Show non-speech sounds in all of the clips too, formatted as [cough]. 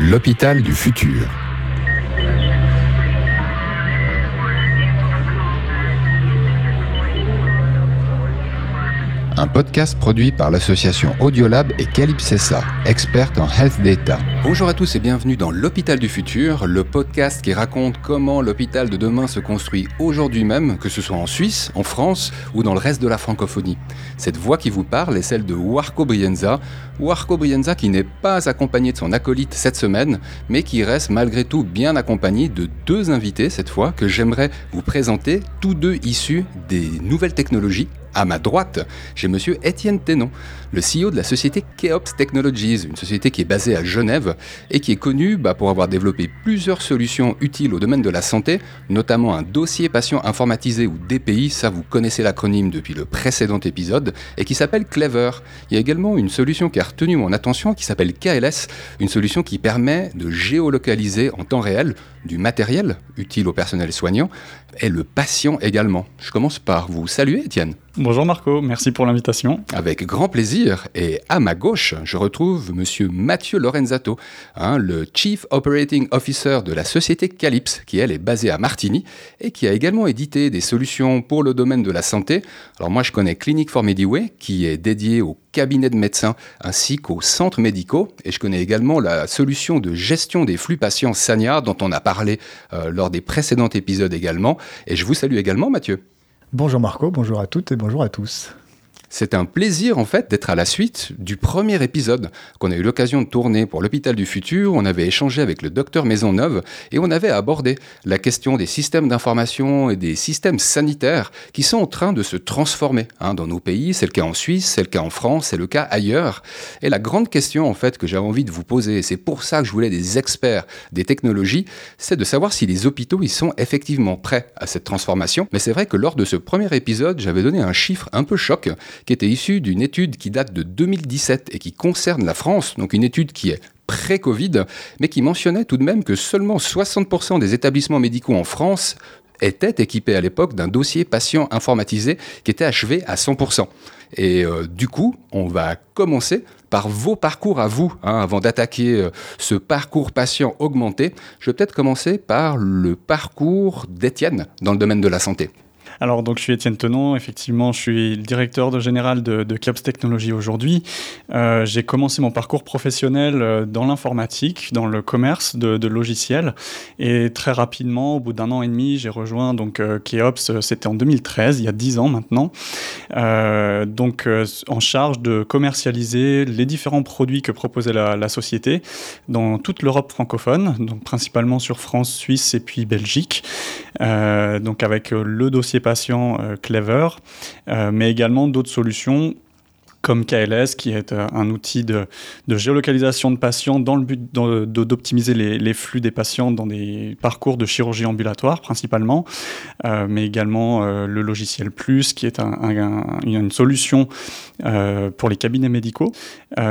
L'hôpital du futur. Un podcast produit par l'association Audiolab et Calypsessa, experte en health data. Bonjour à tous et bienvenue dans l'hôpital du futur, le podcast qui raconte comment l'hôpital de demain se construit aujourd'hui même, que ce soit en Suisse, en France ou dans le reste de la francophonie. Cette voix qui vous parle est celle de Warco Brienza, Warco Brienza qui n'est pas accompagné de son acolyte cette semaine, mais qui reste malgré tout bien accompagné de deux invités cette fois que j'aimerais vous présenter, tous deux issus des nouvelles technologies à ma droite, j'ai monsieur Étienne Tenon, le CEO de la société Keops Technologies, une société qui est basée à Genève et qui est connue bah, pour avoir développé plusieurs solutions utiles au domaine de la santé, notamment un dossier patient informatisé ou DPI, ça vous connaissez l'acronyme depuis le précédent épisode, et qui s'appelle Clever. Il y a également une solution qui a retenu mon attention qui s'appelle KLS, une solution qui permet de géolocaliser en temps réel du matériel utile au personnel soignant et le patient également. Je commence par vous saluer, Étienne. Bonjour Marco, merci pour l'invitation. Avec grand plaisir. Et à ma gauche, je retrouve monsieur Mathieu Lorenzato, hein, le Chief Operating Officer de la société Calypse, qui elle est basée à Martigny et qui a également édité des solutions pour le domaine de la santé. Alors moi, je connais Clinic for Mediway, qui est dédié au cabinet de médecins ainsi qu'aux centres médicaux. Et je connais également la solution de gestion des flux patients Sanya, dont on a parlé euh, lors des précédents épisodes également. Et je vous salue également, Mathieu. Bonjour Marco, bonjour à toutes et bonjour à tous. C'est un plaisir en fait d'être à la suite du premier épisode qu'on a eu l'occasion de tourner pour l'hôpital du futur. On avait échangé avec le docteur Maisonneuve et on avait abordé la question des systèmes d'information et des systèmes sanitaires qui sont en train de se transformer hein, dans nos pays. C'est le cas en Suisse, c'est le cas en France, c'est le cas ailleurs. Et la grande question en fait que j'avais envie de vous poser, c'est pour ça que je voulais des experts des technologies, c'est de savoir si les hôpitaux ils sont effectivement prêts à cette transformation. Mais c'est vrai que lors de ce premier épisode, j'avais donné un chiffre un peu choc qui était issu d'une étude qui date de 2017 et qui concerne la France, donc une étude qui est pré-Covid, mais qui mentionnait tout de même que seulement 60% des établissements médicaux en France étaient équipés à l'époque d'un dossier patient informatisé qui était achevé à 100%. Et euh, du coup, on va commencer par vos parcours à vous, hein, avant d'attaquer euh, ce parcours patient augmenté. Je vais peut-être commencer par le parcours d'Étienne dans le domaine de la santé. Alors, donc, je suis Étienne Tenon. Effectivement, je suis le directeur général de, de Clubs Technologies aujourd'hui. Euh, j'ai commencé mon parcours professionnel euh, dans l'informatique, dans le commerce de, logiciels. Et très rapidement, au bout d'un an et demi, j'ai rejoint donc euh, Keops. C'était en 2013, il y a dix ans maintenant. Donc, en charge de commercialiser les différents produits que proposait la, la société dans toute l'Europe francophone, donc principalement sur France, Suisse et puis Belgique. Donc, avec le dossier patient euh, Clever, euh, mais également d'autres solutions comme KLS, qui est euh, un outil de, géolocalisation de patients dans le but d'optimiser les, flux des patients dans des parcours de chirurgie ambulatoire principalement, euh, mais également euh, le logiciel Plus, qui est un, un, une solution pour les cabinets médicaux,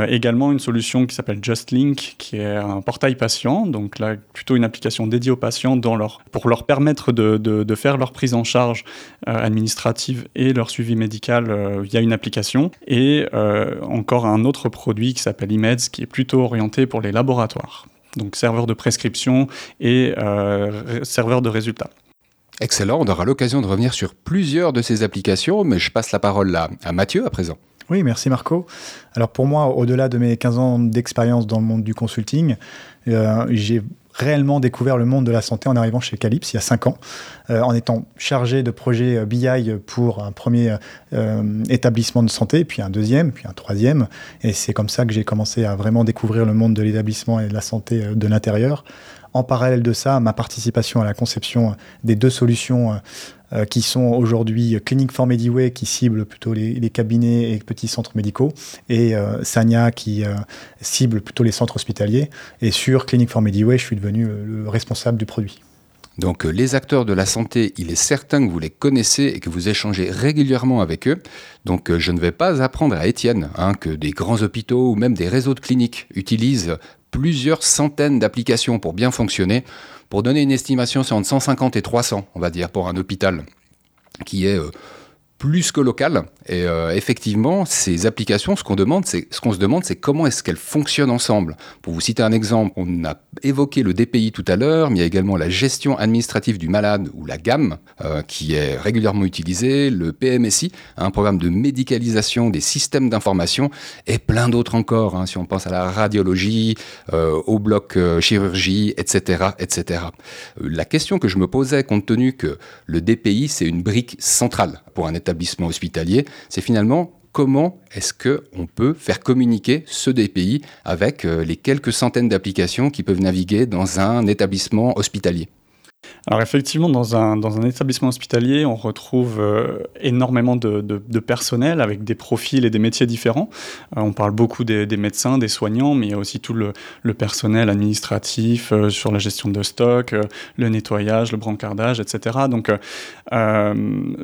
également une solution qui s'appelle JustLink, qui est un portail patient, donc là plutôt une application dédiée aux patients pour leur permettre de, faire leur prise en charge administrative et leur suivi médical via une application. Et euh, encore un autre produit qui s'appelle IMEDS, qui est plutôt orienté pour les laboratoires. Donc serveur de prescription et euh, serveur de résultats. Excellent, on aura l'occasion de revenir sur plusieurs de ces applications, mais je passe la parole à, à Mathieu à présent. Oui, merci Marco. Alors pour moi, au-delà de mes 15 ans d'expérience dans le monde du consulting, euh, j'ai réellement découvert le monde de la santé en arrivant chez Calypse il y a 5 ans, euh, en étant chargé de projet BI pour un premier euh, établissement de santé, puis un deuxième, puis un troisième. Et c'est comme ça que j'ai commencé à vraiment découvrir le monde de l'établissement et de la santé de l'intérieur. En parallèle de ça, ma participation à la conception des deux solutions euh, qui sont aujourd'hui Clinic for Mediway qui cible plutôt les, cabinets et petits centres médicaux et euh, Sanya qui euh, cible plutôt les centres hospitaliers. Et sur Clinic for Mediway, je suis devenu le responsable du produit. Donc les acteurs de la santé, il est certain que vous les connaissez et que vous échangez régulièrement avec eux. Donc je ne vais pas apprendre à Étienne hein, que des grands hôpitaux ou même des réseaux de cliniques utilisent plusieurs centaines d'applications pour bien fonctionner. Pour donner une estimation, c'est entre 150 et 300, on va dire, pour un hôpital qui est... Euh, plus que local. Et euh, effectivement, ces applications, ce qu'on demande, c'est ce qu'on se demande, c'est comment est-ce qu'elles fonctionnent ensemble. Pour vous citer un exemple, on a évoqué le DPI tout à l'heure, mais il y a également la gestion administrative du malade ou la GAM, euh, qui est régulièrement utilisée, le PMSI, un programme de médicalisation des systèmes d'information, et plein d'autres encore. Hein, si on pense à la radiologie, euh, au bloc chirurgie, etc., etc. la question que je me posais, compte tenu que le DPI c'est une brique centrale pour un établissement hospitalier, c'est finalement comment est-ce qu'on peut faire communiquer ce DPI avec euh, les quelques centaines d'applications qui peuvent naviguer dans un établissement hospitalier alors effectivement, dans un, dans un établissement hospitalier, on retrouve euh, énormément de, de, personnel avec des profils et des métiers différents. Euh, on parle beaucoup des, médecins, des soignants, mais il y a aussi tout le, personnel administratif euh, sur la gestion de stock, le nettoyage, le brancardage, etc. Donc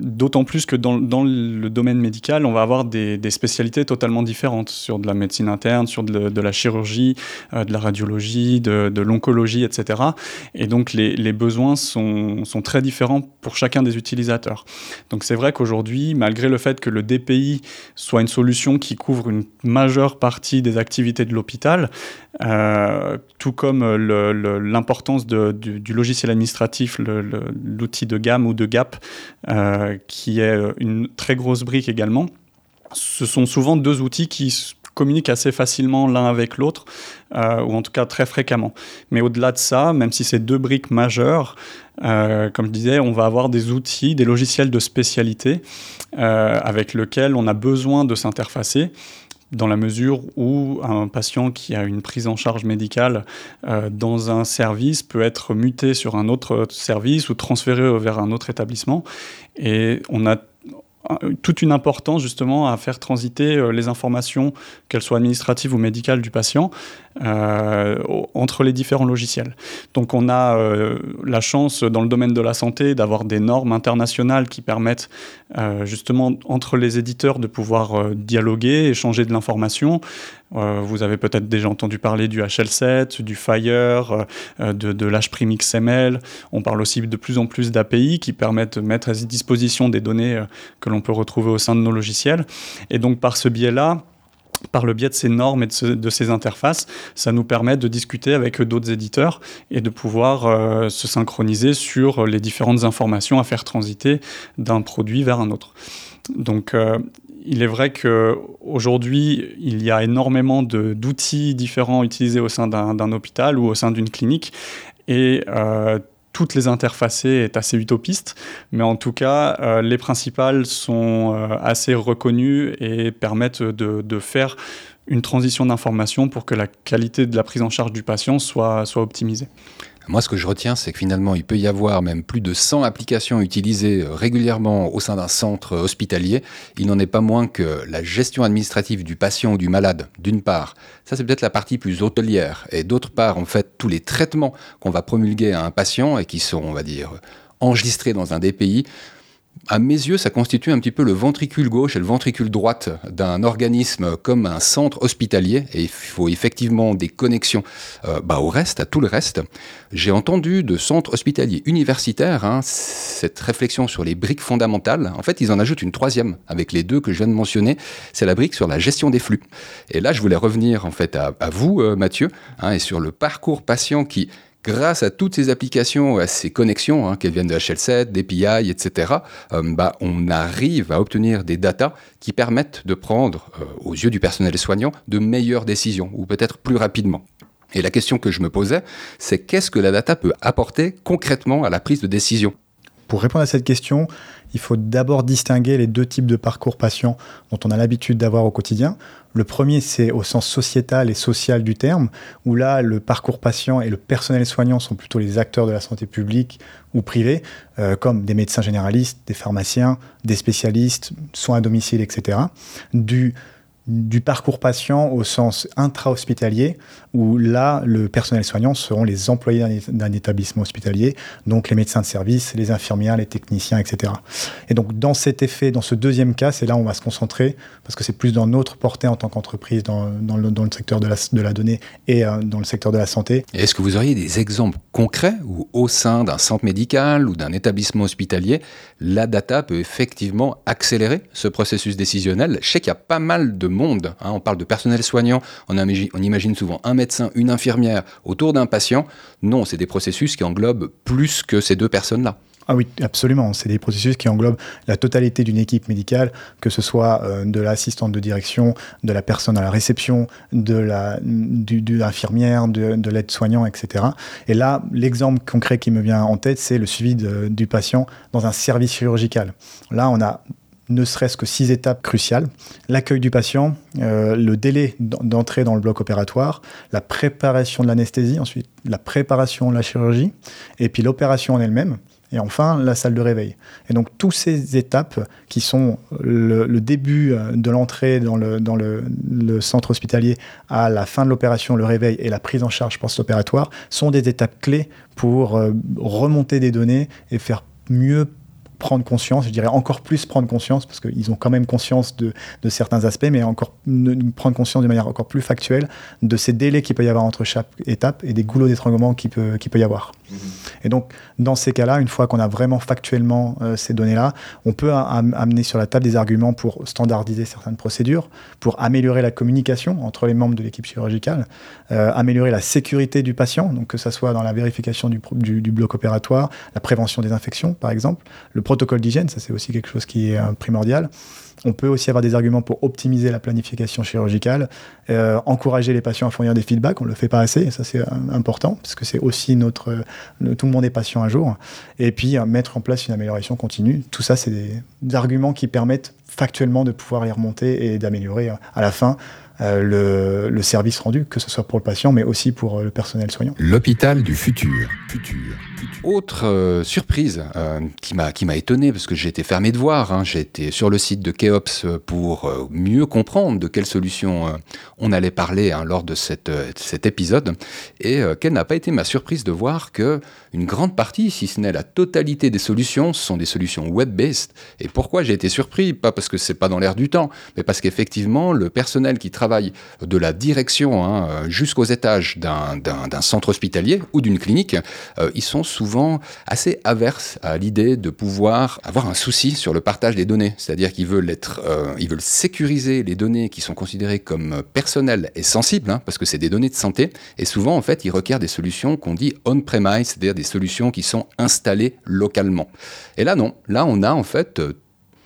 d'autant plus que dans, dans, le domaine médical, on va avoir des, spécialités totalement différentes sur de la médecine interne, sur de, de la chirurgie, de la radiologie, de l'oncologie, etc. Et donc les, les besoins sont, très différents pour chacun des utilisateurs. Donc c'est vrai qu'aujourd'hui, malgré le fait que le DPI soit une solution qui couvre une majeure partie des activités de l'hôpital, euh, tout comme l'importance du, logiciel administratif, l'outil de gamme ou de GAP, euh, qui est une très grosse brique également, ce sont souvent deux outils qui communiquent assez facilement l'un avec l'autre, euh, ou en tout cas très fréquemment. Mais au-delà de ça, même si c'est deux briques majeures, euh, comme je disais, on va avoir des outils, des logiciels de spécialité euh, avec lesquels on a besoin de s'interfacer dans la mesure où un patient qui a une prise en charge médicale dans un service peut être muté sur un autre service ou transféré vers un autre établissement. Et on a toute une importance justement à faire transiter euh, les informations, qu'elles soient administratives ou médicales du patient, euh, entre les différents logiciels. Donc on a euh, la chance dans le domaine de la santé d'avoir des normes internationales qui permettent justement entre les éditeurs de pouvoir dialoguer, échanger de l'information. Vous avez peut-être déjà entendu parler du HL7, du Fire, de, de l'HPRIMXML. On parle aussi de plus en plus d'API qui permettent de mettre à disposition des données que l'on peut retrouver au sein de nos logiciels. Et donc par ce biais-là, par le biais de ces normes et de, ces interfaces, ça nous permet de discuter avec d'autres éditeurs et de pouvoir euh, se synchroniser sur les différentes informations à faire transiter d'un produit vers un autre. Donc, euh, il est vrai qu'aujourd'hui, il y a énormément d'outils différents utilisés au sein d'un hôpital ou au sein d'une clinique. Et euh, toutes les interfacer est assez utopiste, mais en tout cas, euh, les principales sont euh, assez reconnues et permettent de, faire une transition d'information pour que la qualité de la prise en charge du patient soit optimisée. Moi, ce que je retiens, c'est que finalement, il peut y avoir même plus de 100 applications utilisées euh, régulièrement au sein d'un centre hospitalier. Il n'en est pas moins que la gestion administrative du patient ou du malade, d'une part, ça c'est peut-être la partie plus hôtelière, et d'autre part, en fait, tous les traitements qu'on va promulguer à un patient et qui sont, on va dire, enregistrés dans un DPI, à mes yeux, ça constitue un petit peu le ventricule gauche et le ventricule droite d'un organisme comme un centre hospitalier. Et il faut effectivement des connexions euh, bah, au reste, à tout le reste. J'ai entendu de centres hospitaliers universitaires hein, cette réflexion sur les briques fondamentales. En fait, ils en ajoutent une troisième avec les deux que je viens de mentionner. C'est la brique sur la gestion des flux. Et là, je voulais revenir en fait à, vous, euh, Mathieu, hein, et sur le parcours patient qui grâce à toutes ces applications, à ces connexions, hein, qu'elles viennent de HL7, d'API, etc., on arrive à obtenir des datas qui permettent de prendre, euh, aux yeux du personnel soignant, de meilleures décisions, ou peut-être plus rapidement. Et la question que je me posais, c'est qu'est-ce que la data peut apporter concrètement à la prise de décision? Pour répondre à cette question, il faut d'abord distinguer les deux types de parcours patients dont on a l'habitude d'avoir au quotidien. Le premier, c'est au sens sociétal et social du terme, où là, le parcours patient et le personnel soignant sont plutôt les acteurs de la santé publique ou privée, euh, comme des médecins généralistes, des pharmaciens, des spécialistes, soins à domicile, etc. du parcours patient au sens intra-hospitalier, où là, le personnel soignant seront les employés d'un établissement hospitalier, donc les médecins de service, les infirmières, les techniciens, etc. Et donc, dans cet effet, dans ce deuxième cas, c'est là où on va se concentrer, parce que c'est plus dans notre portée en tant qu'entreprise, dans, dans, le, dans, le, secteur de la, de la donnée et euh, dans le secteur de la santé. Est-ce que vous auriez des exemples concrets où, au sein d'un centre médical ou d'un établissement hospitalier, la data peut effectivement accélérer ce processus décisionnel? Je sais qu'il y a pas mal de monde. Hein. On parle de personnel soignant, on, imagine souvent un médecin, une infirmière autour d'un patient. Non, c'est des processus qui englobent plus que ces deux personnes-là. Ah oui, absolument. C'est des processus qui englobent la totalité d'une équipe médicale, que ce soit euh, de l'assistante de direction, de la personne à la réception, de l'infirmière, de, de l'aide-soignant, etc. Et là, l'exemple concret qui me vient en tête, c'est le suivi du patient dans un service chirurgical. Là, on a ne serait-ce que six étapes cruciales. L'accueil du patient, euh, le délai d'entrée dans le bloc opératoire, la préparation de l'anesthésie, ensuite la préparation de la chirurgie, et puis l'opération en elle-même, et enfin la salle de réveil. Et donc toutes ces étapes qui sont le, début euh, de l'entrée dans, le, centre hospitalier à la fin de l'opération, le réveil et la prise en charge post-opératoire sont des étapes clés pour euh, remonter des données et faire mieux prendre conscience, je dirais encore plus prendre conscience, parce qu'ils ont quand même conscience de, de, certains aspects, mais encore prendre conscience de manière encore plus factuelle de ces délais qu'il peut y avoir entre chaque étape et des goulots d'étranglement qu'il peut, y avoir. Mhm. Et donc, dans ces cas-là, une fois qu'on a vraiment factuellement euh, ces données-là, on peut amener sur la table des arguments pour standardiser certaines procédures, pour améliorer la communication entre les membres de l'équipe chirurgicale, euh, améliorer la sécurité du patient, donc que ce soit dans la vérification du, du, du bloc opératoire, la prévention des infections, par exemple, le protocole d'hygiène, ça c'est aussi quelque chose qui est euh, primordial. On peut aussi avoir des arguments pour optimiser la planification chirurgicale, euh, encourager les patients à fournir des feedbacks. On ne le fait pas assez, ça c'est euh, important, parce que c'est aussi notre. tout le monde est patient un jour. Et puis mettre en place une amélioration continue. Tout ça, c'est des, arguments qui permettent factuellement de pouvoir y remonter et d'améliorer à la fin le, le, service rendu, que ce soit pour le patient, mais aussi pour le personnel soignant. L'hôpital du futur. futur. Autre euh, surprise euh, qui m'a qui étonné parce que été fermé de voir. Hein. Été sur le site de Keops pour euh, mieux comprendre de quelle solution on allait parler hein, lors de cette, cet épisode. Et quelle n'a pas été ma surprise de voir que une grande partie, si ce n'est la totalité des solutions, sont des solutions web-based. Et pourquoi j'ai été surpris? Pas parce que c'est pas dans l'air du temps, mais parce qu'effectivement le personnel qui travaille de la direction hein, jusqu'aux étages d'un centre hospitalier ou d'une clinique, ils sont souvent assez averses à l'idée de pouvoir avoir un souci sur le partage des données. C'est-à-dire qu'ils veulent être, euh, ils veulent sécuriser les données qui sont considérées comme personnelles et sensibles, hein, parce que c'est des données de santé. Et souvent, en fait, ils requièrent des solutions qu'on dit on-premise, c'est-à-dire des solutions qui sont installées localement. Et là, non. Là, on a en fait euh,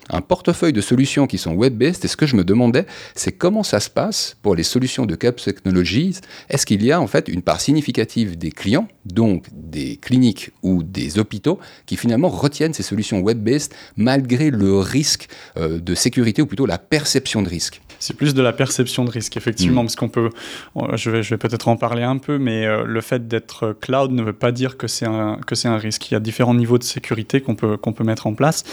un portefeuille de solutions qui sont web-based. Et ce que je me demandais, c'est comment ça se passe pour les solutions de Caps Technologies. Est-ce qu'il y a en fait une part significative des clients, donc des cliniques ou des hôpitaux, qui finalement retiennent ces solutions web-based malgré le risque euh, de sécurité ou plutôt la perception de risque? C'est plus de la perception de risque, effectivement, mm. parce qu'on peut, je vais, je vais peut-être en parler un peu, mais euh, le fait d'être cloud ne veut pas dire que c'est un, que c'est un risque. Il y a différents niveaux de sécurité qu'on peut, qu'on peut mettre en place.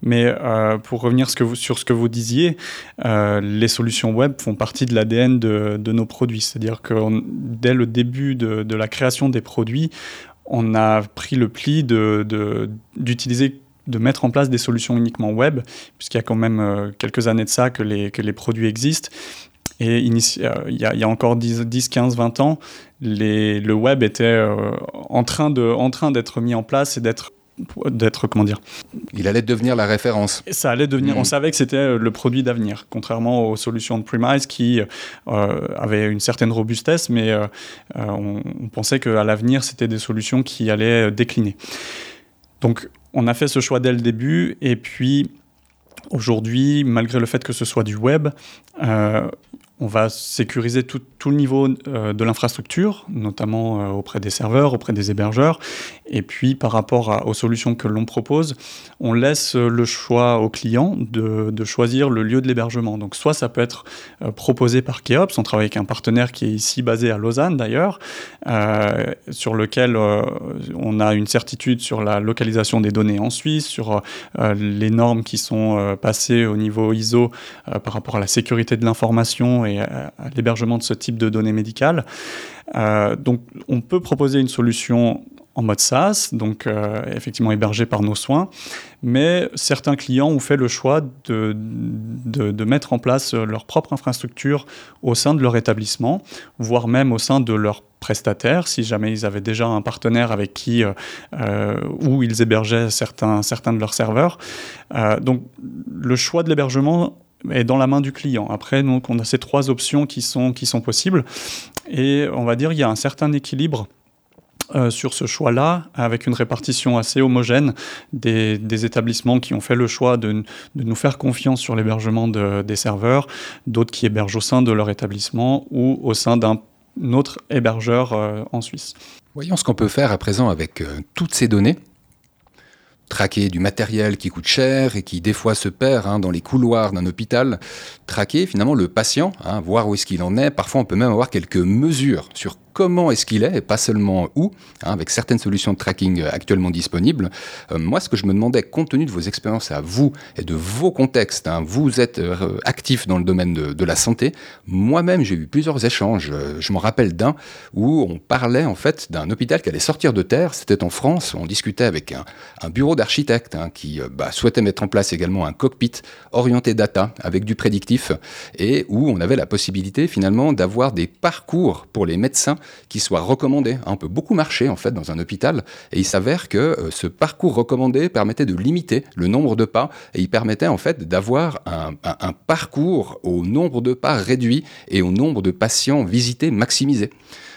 Mais euh, pour revenir ce que vous, sur ce que vous disiez, euh, les solutions web font partie de l'ADN de, de, nos produits. C'est-à-dire que dès le début de, de, la création des produits, on a pris le pli de, d'utiliser de mettre en place des solutions uniquement web, puisqu'il y a quand même euh, quelques années de ça que les, que les produits existent. Et euh, il y, y, a encore 10, 10, 15, 20 ans, les, le web était euh, en train d'être mis en place et d'être d'être comment dire? Il allait devenir la référence ça allait devenir on mmh. savait que c'était le produit d'avenir contrairement aux solutions de premise qui euh, avaient une certaine robustesse mais on, on, pensait qu'à l'avenir c'était des solutions qui allaient décliner donc on a fait ce choix dès le début et puis aujourd'hui, malgré le fait que ce soit du web, euh, on va sécuriser tout, le niveau euh, de l'infrastructure, notamment euh, auprès des serveurs, auprès des hébergeurs. Et puis, par rapport aux solutions que l'on propose, on laisse le choix au client de, choisir le lieu de l'hébergement. Donc, soit ça peut être euh, proposé par Keops, on travaille avec un partenaire qui est ici basé à Lausanne d'ailleurs, sur lequel on a une certitude sur la localisation des données en Suisse, sur les normes qui sont passées au niveau ISO par rapport à la sécurité de l'information l'hébergement de ce type de données médicales. Euh, donc, on peut proposer une solution en mode SaaS, donc euh, effectivement hébergée par nos soins, mais certains clients ont fait le choix de, mettre en place leur propre infrastructure au sein de leur établissement, voire même au sein de leur prestataire, si jamais ils avaient déjà un partenaire avec qui, euh, où ils hébergeaient certains de leurs serveurs. donc le choix de l'hébergement est dans la main du client. Après, donc, on a ces trois options qui sont, qui sont possibles. Et on va dire il y a un certain équilibre euh, sur ce choix-là, avec une répartition assez homogène des, des, établissements qui ont fait le choix de, de nous faire confiance sur l'hébergement de, des serveurs, d'autres qui hébergent au sein de leur établissement ou au sein d'un autre hébergeur euh, en Suisse. Voyons ce qu'on peut faire à présent avec euh, toutes ces données traquer du matériel qui coûte cher et qui des fois se perd hein, dans les couloirs d'un hôpital, traquer finalement le patient, hein, voir où est-ce qu'il en est. Parfois, on peut même avoir quelques mesures sur comment est-ce qu'il est et pas seulement où, hein, avec certaines solutions de tracking euh, actuellement disponibles. Euh, moi, ce que je me demandais, compte tenu de vos expériences à vous et de vos contextes, hein, vous êtes euh, actif dans le domaine de, la santé. Moi-même, j'ai eu plusieurs échanges. je me rappelle d'un où on parlait en fait d'un hôpital qui allait sortir de terre. C'était en France. On discutait avec un, bureau d'architectes hein, qui bah, souhaitait mettre en place également un cockpit orienté data avec du prédictif et où on avait la possibilité finalement d'avoir des parcours pour les médecins qui soit recommandé. On peut beaucoup marcher en fait dans un hôpital et il s'avère que euh, ce parcours recommandé permettait de limiter le nombre de pas et il permettait en fait d'avoir un, parcours au nombre de pas réduit et au nombre de patients visités maximisé.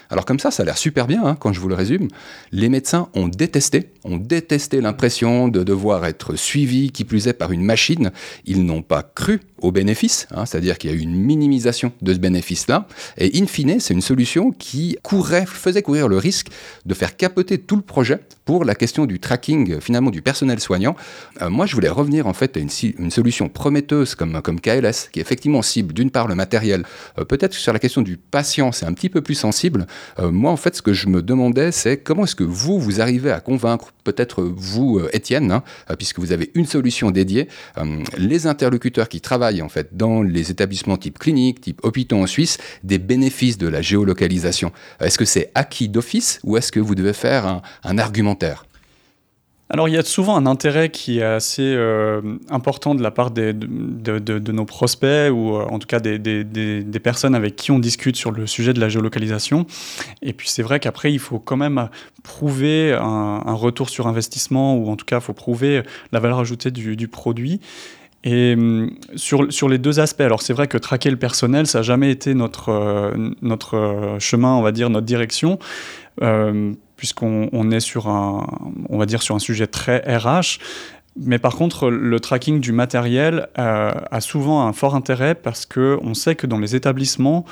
Alors comme ça, ça a l'air super bien hein, quand je vous le résume. Les médecins ont détesté, ont détesté l'impression de devoir être suivis, qui plus est par une machine. Ils n'ont pas cru au bénéfice, hein, c'est-à-dire qu'il y a eu une minimisation de ce bénéfice-là. Et in fine, c'est une solution qui faisait courir le risque de faire capoter tout le projet pour la question du tracking finalement du personnel soignant. Euh, moi, je voulais revenir en fait à une, solution prometteuse comme, comme KLS, qui effectivement cible d'une part le matériel, euh, peut-être sur la question du patient, c'est un petit peu plus sensible, euh, moi, en fait, ce que je me demandais, c'est comment est-ce que vous, vous arrivez à convaincre, peut-être vous, euh, Étienne, hein, euh, puisque vous avez une solution dédiée, les interlocuteurs qui travaillent en fait dans les établissements type clinique, type hôpitaux en Suisse, des bénéfices de la géolocalisation. Est-ce que c'est acquis d'office ou est-ce que vous devez faire un argumentaire? Alors il y a souvent un intérêt qui est assez euh, important de la part de, nos prospects ou euh, en tout cas des, personnes avec qui on discute sur le sujet de la géolocalisation. Et puis c'est vrai qu'après il faut quand même prouver un, retour sur investissement ou en tout cas il faut prouver la valeur ajoutée du produit. Et hum, sur, sur, les deux aspects, alors c'est vrai que traquer le personnel, ça n'a jamais été notre, euh, notre chemin, on va dire, notre direction puisqu'on est sur un, on va dire sur un sujet très RH. Mais par contre, le tracking du matériel euh, a souvent un fort intérêt parce que on sait que dans les établissements,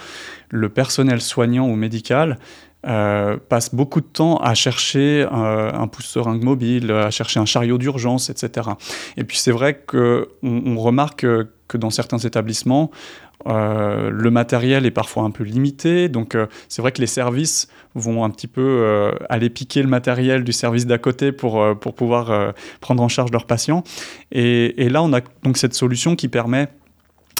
le personnel soignant ou médical euh, passe beaucoup de temps à chercher euh, un pouce-seringue mobile, à chercher un chariot d'urgence, etc. Et puis c'est vrai qu'on on remarque que dans certains établissements, euh, le matériel est parfois un peu limité, donc c'est vrai que les services vont un petit peu aller piquer le matériel du service d'à côté pour, pour pouvoir prendre en charge leurs patients. Et, là, on a donc cette solution qui permet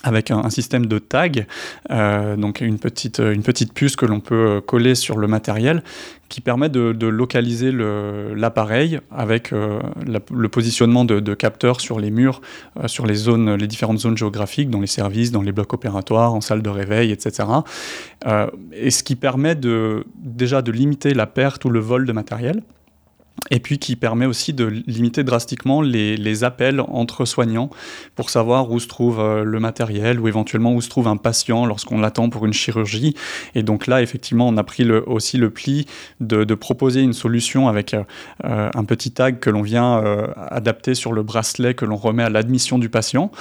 avec un, système de tag, euh, donc une petite, une petite puce que l'on peut coller sur le matériel, qui permet de, localiser l'appareil avec euh, le positionnement de, capteurs sur les murs, euh, sur les zones, les différentes zones géographiques, dans les services, dans les blocs opératoires, en salle de réveil, etc. et ce qui permet de, déjà de limiter la perte ou le vol de matériel. Et puis qui permet aussi de limiter drastiquement les, appels entre soignants pour savoir où se trouve euh, le matériel ou éventuellement où se trouve un patient lorsqu'on l'attend pour une chirurgie. Et donc là, effectivement, on a pris aussi le pli de, proposer une solution avec euh, euh, un petit tag que l'on vient adapter sur le bracelet que l'on remet à l'admission du patient.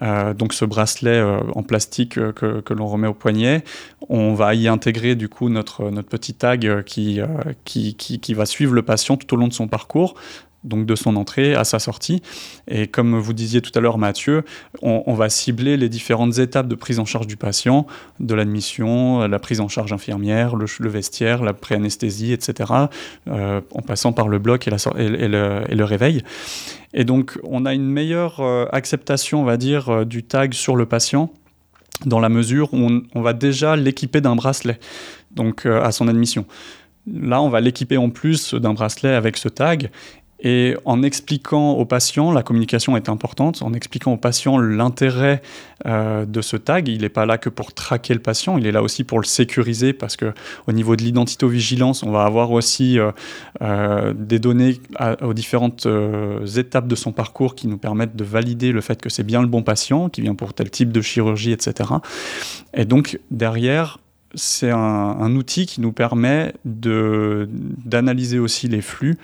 donc ce bracelet en plastique que, que l'on remet au poignet, on va y intégrer du coup notre, notre petit tag qui, qui, qui, qui va suivre le patient tout au long de son parcours donc de son entrée à sa sortie. Et comme vous disiez tout à l'heure, Mathieu, on, va cibler les différentes étapes de prise en charge du patient, de l'admission, la prise en charge infirmière, le, vestiaire, la pré-anesthésie, etc., euh, en passant par le bloc et, le, réveil. Et donc, on a une meilleure euh, acceptation, on va dire, euh, du tag sur le patient dans la mesure où on, on va déjà l'équiper d'un bracelet, donc à son admission. Là, on va l'équiper en plus d'un bracelet avec ce tag. Et en expliquant aux patients, la communication est importante, en expliquant aux patients l'intérêt euh, de ce tag, il n'est pas là que pour traquer le patient, il est là aussi pour le sécuriser parce que au niveau de l'identito-vigilance, on va avoir aussi euh, euh, des données aux différentes étapes de son parcours qui nous permettent de valider le fait que c'est bien le bon patient, qui vient pour tel type de chirurgie, etc. Et donc derrière, c'est un, outil qui nous permet d'analyser aussi les flux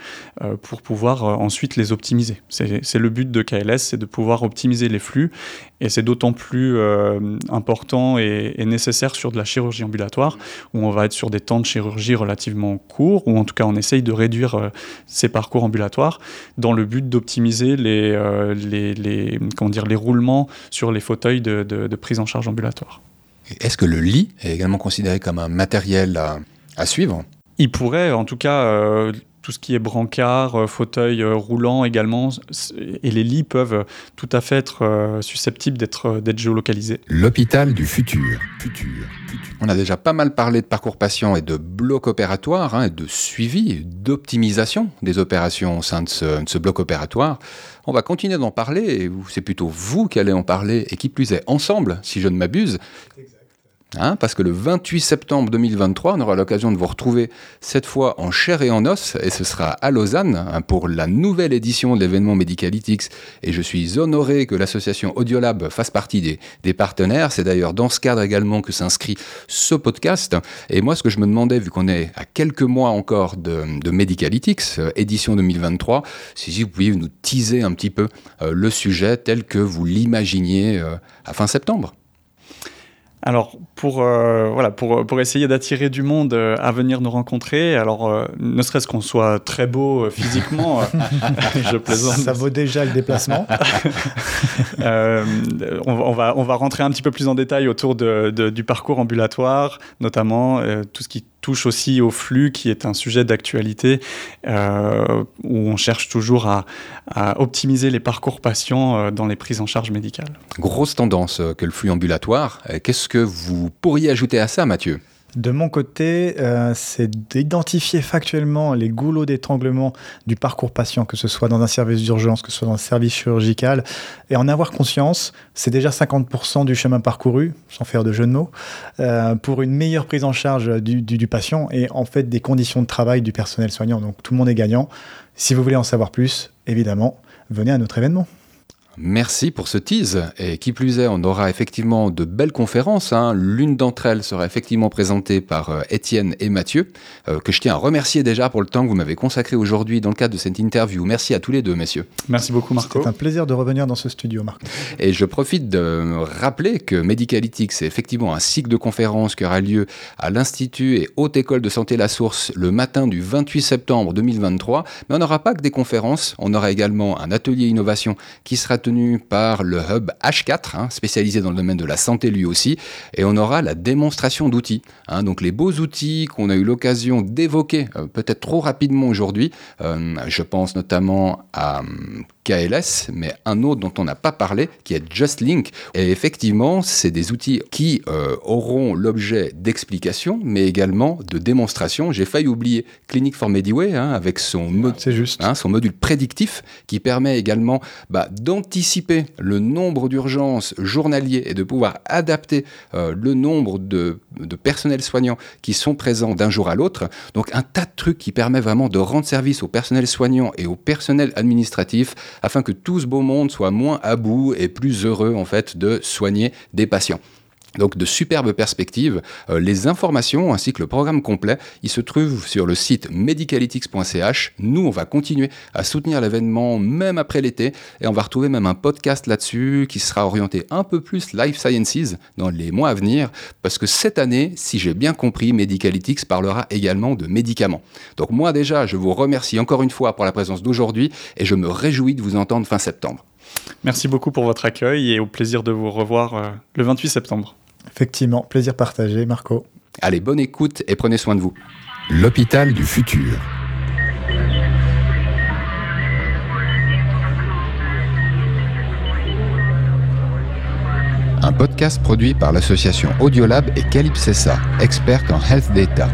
euh, pour pouvoir euh, ensuite les optimiser. C'est le but de KLS, c'est de pouvoir optimiser les flux et c'est d'autant plus euh, important et, nécessaire sur de la chirurgie ambulatoire où on va être sur des temps de chirurgie relativement courts ou en tout cas on essaye de réduire ces parcours ambulatoires dans le but d'optimiser les, les, les roulements sur les fauteuils de prise en charge ambulatoire. Est-ce que le lit est également considéré comme un matériel à, suivre? Il pourrait, en tout cas, euh, tout ce qui est brancard, euh, fauteuil euh, roulant également, et les lits peuvent tout à fait être susceptibles d'être géolocalisés. L'hôpital du futur. futur. On a déjà pas mal parlé de parcours patient et de bloc opératoire, hein, et de suivi, d'optimisation des opérations au sein de ce, bloc opératoire. On va continuer d'en parler, et c'est plutôt vous qui allez en parler, et qui plus est ensemble, si je ne m'abuse. Hein, parce que le 28 septembre 2023, on aura l'occasion de vous retrouver cette fois en chair et en os, et ce sera à Lausanne hein, pour la nouvelle édition de l'événement Medicalytics. Et je suis honoré que l'association Audiolab fasse partie des, partenaires. C'est d'ailleurs dans ce cadre également que s'inscrit ce podcast. Et moi, ce que je me demandais, vu qu'on est à quelques mois encore de, de euh, édition 2023, si vous pouviez nous teaser un petit peu euh, le sujet tel que vous l'imaginiez euh, à fin septembre. Alors, pour, euh, voilà, pour, pour essayer d'attirer du monde euh, à venir nous rencontrer, alors, euh, ne serait-ce qu'on soit très beau physiquement, [laughs] je plaisante. Ça vaut déjà le déplacement. [laughs] on, va, on va rentrer un petit peu plus en détail autour de, du parcours ambulatoire, notamment tout ce qui touche aussi au flux, qui est un sujet d'actualité, euh, où on cherche toujours à, optimiser les parcours patients euh, dans les prises en charge médicales. Grosse tendance euh, que le flux ambulatoire. Qu'est-ce que vous pourriez ajouter à ça, Mathieu? De mon côté, euh, c'est d'identifier factuellement les goulots d'étranglement du parcours patient, que ce soit dans un service d'urgence, que ce soit dans un service chirurgical, et en avoir conscience, c'est déjà 50% du chemin parcouru, sans faire de jeu de mots, euh, pour une meilleure prise en charge du, du, patient et en fait des conditions de travail du personnel soignant. Donc tout le monde est gagnant. Si vous voulez en savoir plus, évidemment, venez à notre événement. Merci pour ce tease. Et qui plus est, on aura effectivement de belles conférences. Hein. L'une d'entre elles sera effectivement présentée par euh, Étienne et Mathieu, euh, que je tiens à remercier déjà pour le temps que vous m'avez consacré aujourd'hui dans le cadre de cette interview. Merci à tous les deux, messieurs. Merci beaucoup, Marco. C'est un plaisir de revenir dans ce studio, Marco. Et je profite de rappeler que Medicalytics, c'est effectivement un cycle de conférences qui aura lieu à l'Institut et Haute École de Santé La Source le matin du 28 septembre 2023. Mais on n'aura pas que des conférences, on aura également un atelier innovation qui sera tenu par le hub H4, hein, spécialisé dans le domaine de la santé lui aussi, et on aura la démonstration d'outils. Hein. donc les beaux outils qu'on a eu l'occasion d'évoquer euh, peut-être trop rapidement aujourd'hui, euh, je pense notamment à hum, KLS, mais un autre dont on n'a pas parlé, qui est JustLink. Et effectivement, c'est des outils qui euh, auront l'objet d'explication, mais également de démonstration. J'ai failli oublier Clinic for Mediway, hein, avec son, juste. son module prédictif, qui permet également bah, d'anticiper d'anticiper le nombre d'urgences journaliers et de pouvoir adapter euh, le nombre de, de personnels soignants qui sont présents d'un jour à l'autre. Donc un tas de trucs qui permet vraiment de rendre service au personnel soignant et au personnel administratif afin que tout ce beau monde soit moins à bout et plus heureux en fait de soigner des patients. Donc de superbes perspectives. Euh, les informations ainsi que le programme complet, il se trouve sur le site medicalytics.ch. Nous, on va continuer à soutenir l'événement même après l'été et on va retrouver même un podcast là-dessus qui sera orienté un peu plus life sciences dans les mois à venir parce que cette année, si j'ai bien compris, Medicalytics parlera également de médicaments. Donc moi déjà, je vous remercie encore une fois pour la présence d'aujourd'hui et je me réjouis de vous entendre fin septembre. Merci beaucoup pour votre accueil et au plaisir de vous revoir euh, le 28 septembre. Effectivement, plaisir partagé, Marco. Allez, bonne écoute et prenez soin de vous. L'hôpital du futur. Un podcast produit par l'association Audiolab et Calypsessa, experte en health data.